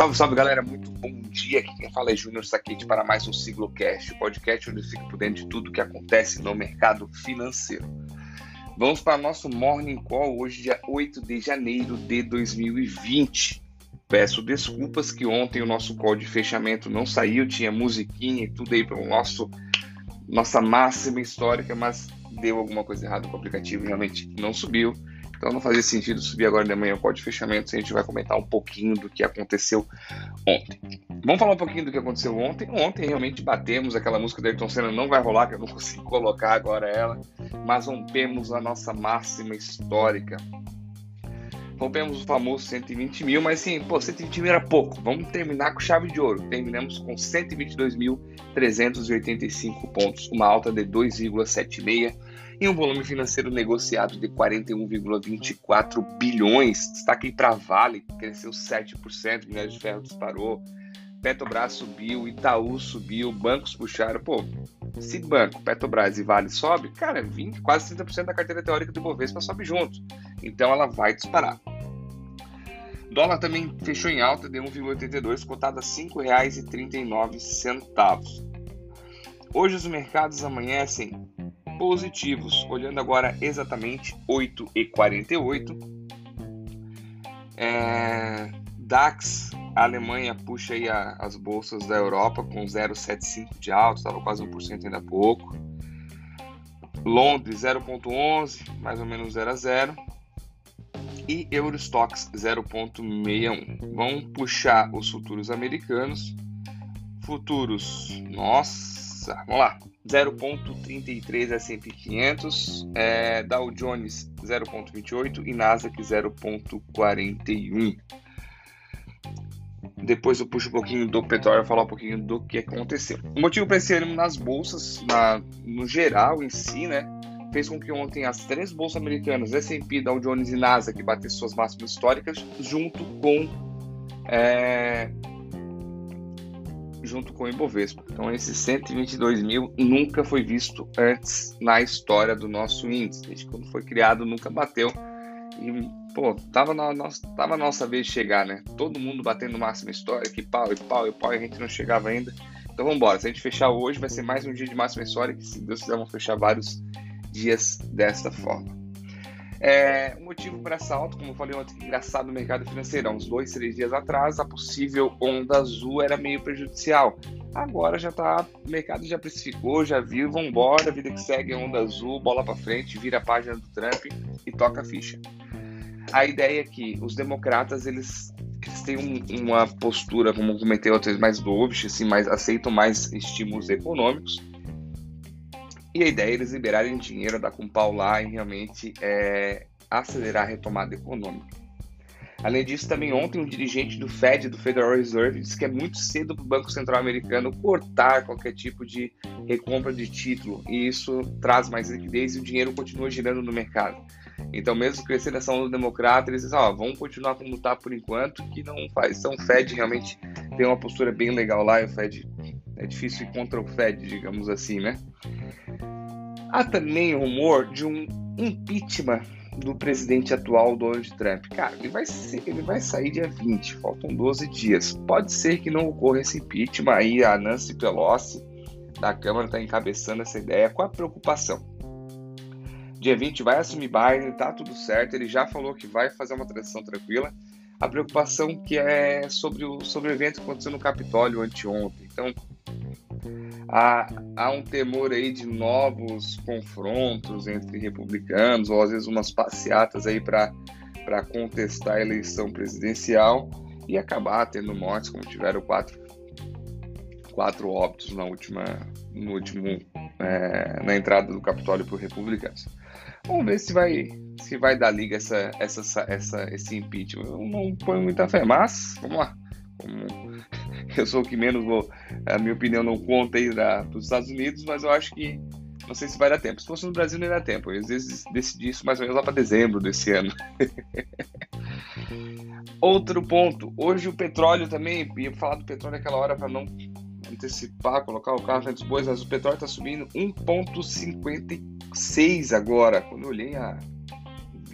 Salve, salve galera, muito bom dia. Aqui quem fala é Júnior Saquete para mais um Siglocast, podcast onde eu fico por dentro de tudo que acontece no mercado financeiro. Vamos para nosso Morning Call hoje, dia 8 de janeiro de 2020. Peço desculpas que ontem o nosso call de fechamento não saiu, tinha musiquinha e tudo aí para o nosso nossa máxima histórica, mas deu alguma coisa errada com o aplicativo, realmente não subiu. Então não fazia sentido subir agora de manhã o código de fechamento, a gente vai comentar um pouquinho do que aconteceu ontem. Vamos falar um pouquinho do que aconteceu ontem. Ontem realmente batemos aquela música do Ayrton Senna, não vai rolar, que eu não consigo colocar agora ela, mas rompemos a nossa máxima histórica. Rompemos o famoso 120 mil, mas sim, pô, 120 mil era pouco. Vamos terminar com chave de ouro. Terminamos com 122.385 pontos, uma alta de 2,76 e um volume financeiro negociado de 41,24 bilhões. Destaque para Vale, que cresceu 7%, minério de ferro disparou, Petrobras subiu, Itaú subiu, bancos puxaram. Pô, se banco, Petrobras e Vale sobe, cara, 20, quase 30% da carteira teórica do Bovespa sobe junto. Então ela vai disparar. Dólar também fechou em alta de 1,82, cotado a R$ 5,39. Hoje os mercados amanhecem positivos. Olhando agora exatamente 8 e 48. É, DAX, a Alemanha puxa aí a, as bolsas da Europa com 0,75 de alta, estava quase 1% ainda há pouco. Londres 0,11, mais ou menos 0 a 0. E Eurostox 0,61. Vão puxar os futuros americanos. Futuros, nossa, vamos lá. 0,33 S&P 500, é, Dow Jones 0,28 e Nasdaq 0,41. Depois eu puxo um pouquinho do petróleo, falar um pouquinho do que aconteceu. O motivo para esse ânimo nas bolsas, na, no geral em si, né, fez com que ontem as três bolsas americanas, S&P, Dow Jones e Nasdaq, batessem suas máximas históricas, junto com é, junto com o Ibovespa. Então, esse 122 mil nunca foi visto antes na história do nosso índice. Desde quando foi criado, nunca bateu. E, pô, tava na, nossa, tava nossa vez de chegar, né? Todo mundo batendo máxima história, que pau e pau e pau, e a gente não chegava ainda. Então, vamos embora. Se a gente fechar hoje, vai ser mais um dia de máxima história, que se Deus quiser, vamos fechar vários dias desta forma. É, o motivo para essa alta, como eu falei ontem, engraçado no mercado financeiro, uns dois, três dias atrás, a possível onda azul era meio prejudicial. Agora já tá, o mercado já precificou, já viu, vambora, vida que segue, onda azul, bola para frente, vira a página do Trump e toca a ficha. A ideia é que os democratas, eles, eles têm um, uma postura, como comentei outras mais dovish, assim, mais, aceitam mais estímulos econômicos, e a ideia é eles liberarem dinheiro, dar com pau lá e realmente é, acelerar a retomada econômica. Além disso, também ontem um dirigente do Fed, do Federal Reserve, disse que é muito cedo para o Banco Central Americano cortar qualquer tipo de recompra de título, e isso traz mais liquidez e o dinheiro continua girando no mercado. Então, mesmo crescendo essa onda democrata, eles dizem, ó, vamos continuar como está por enquanto, que não faz. Então, o Fed realmente tem uma postura bem legal lá, e o Fed é difícil ir contra o Fed, digamos assim, né? Há também rumor de um impeachment do presidente atual, Donald Trump. Cara, ele vai, ser, ele vai sair dia 20, faltam 12 dias. Pode ser que não ocorra esse impeachment, aí a Nancy Pelosi da Câmara está encabeçando essa ideia. Qual a preocupação? Dia 20 vai assumir Biden, tá tudo certo, ele já falou que vai fazer uma transição tranquila. A preocupação que é sobre o, sobre o evento que aconteceu no Capitólio anteontem. Então, há, há um temor aí de novos confrontos entre republicanos, ou às vezes umas passeatas aí para contestar a eleição presidencial e acabar tendo mortes, como tiveram quatro, quatro óbitos na última, no último, é, na entrada do Capitólio por republicanos. Vamos ver se vai, se vai dar liga essa, essa, essa, esse impeachment. Eu não ponho muita fé, mas vamos lá. eu sou o que menos vou, a minha opinião não conta aí da, dos Estados Unidos, mas eu acho que não sei se vai dar tempo. Se fosse no Brasil, não ia dar tempo. Eu, às vezes decidi isso mais ou menos lá para dezembro desse ano. Outro ponto. Hoje o petróleo também, ia falar do petróleo naquela hora para não antecipar, colocar o carro antes bois, mas o petróleo está subindo 1,56 agora. Quando eu olhei há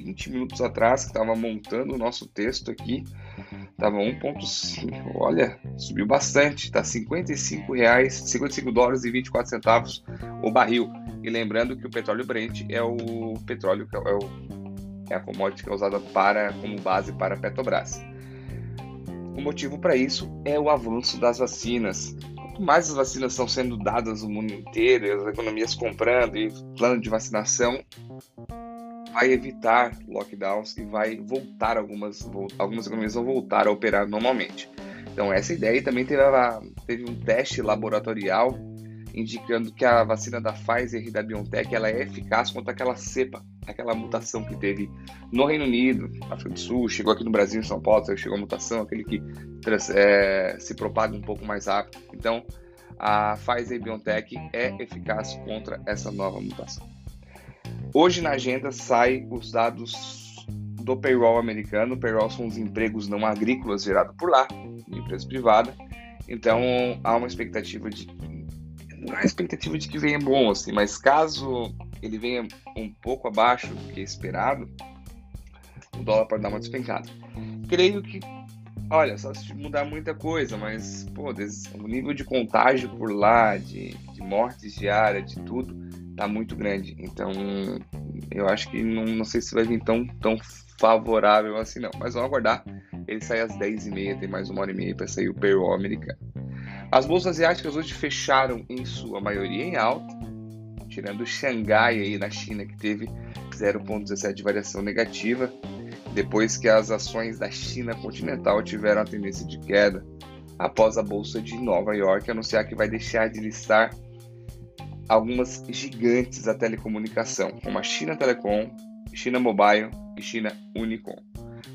20 minutos atrás, que estava montando o nosso texto aqui, Tava 1.5, olha, subiu bastante, tá 55 reais, 55 dólares e 24 centavos o barril. E lembrando que o petróleo Brent é o petróleo que é, o, é a commodity que é usada para como base para a Petrobras. O motivo para isso é o avanço das vacinas. Quanto mais as vacinas estão sendo dadas no mundo inteiro, as economias comprando e plano de vacinação, vai evitar lockdowns e vai voltar algumas algumas economias vão voltar a operar normalmente. Então essa ideia também teve, teve um teste laboratorial indicando que a vacina da Pfizer e da BioNTech ela é eficaz contra aquela cepa, aquela mutação que teve no Reino Unido, África do Sul, chegou aqui no Brasil, em São Paulo, chegou a mutação, aquele que é, se propaga um pouco mais rápido. Então, a Pfizer e BioNTech é eficaz contra essa nova mutação. Hoje na agenda sai os dados do payroll americano. O payroll são os empregos não agrícolas gerados por lá, em empresa privada. Então há uma expectativa de não há expectativa de que venha bom assim, mas caso ele venha um pouco abaixo do que é esperado, o dólar pode dar uma despencada. Creio que, olha, só se mudar muita coisa, mas pô, o nível de contágio por lá, de, de mortes diárias, de tudo, tá muito grande. Então, eu acho que não, não sei se vai vir tão, tão favorável assim, não. Mas vamos aguardar. Ele sai às 10h30, tem mais uma hora e meia para sair o payroll americano. As bolsas asiáticas hoje fecharam em sua maioria em alta, tirando Xangai aí na China, que teve 0,17 de variação negativa, depois que as ações da China continental tiveram a tendência de queda, após a bolsa de Nova York anunciar que vai deixar de listar algumas gigantes da telecomunicação, como a China Telecom, China Mobile e China Unicom.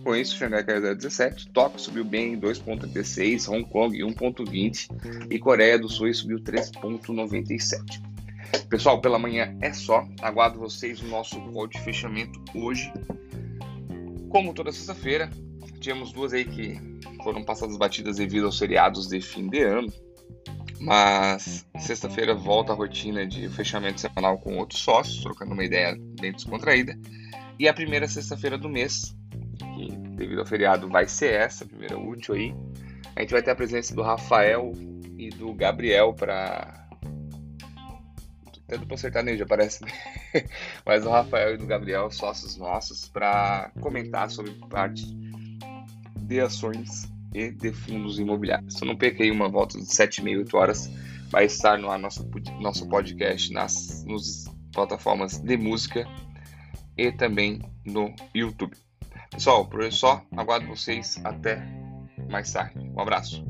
Com isso, Xangai caiu 0,17, Tóquio subiu bem 2,36, Hong Kong 1,20 e Coreia do Sul subiu 3,97. Pessoal, pela manhã é só. Aguardo vocês no nosso call de fechamento hoje. Como toda sexta-feira, tínhamos duas aí que foram passadas batidas devido aos feriados de fim de ano. Mas sexta-feira volta a rotina de fechamento semanal com outros sócios, trocando uma ideia bem descontraída. E a primeira sexta-feira do mês, que devido ao feriado vai ser essa, a primeira útil aí. A gente vai ter a presença do Rafael e do Gabriel para. Até dupla sertaneja, parece. Mas o Rafael e do Gabriel, sócios nossos, para comentar sobre parte de ações e de fundos imobiliários. Então não perca uma volta de 7 e 8 horas. Vai estar no nosso, nosso podcast nas nos plataformas de música e também no YouTube. Pessoal, por hoje é só. Aguardo vocês até mais tarde. Um abraço.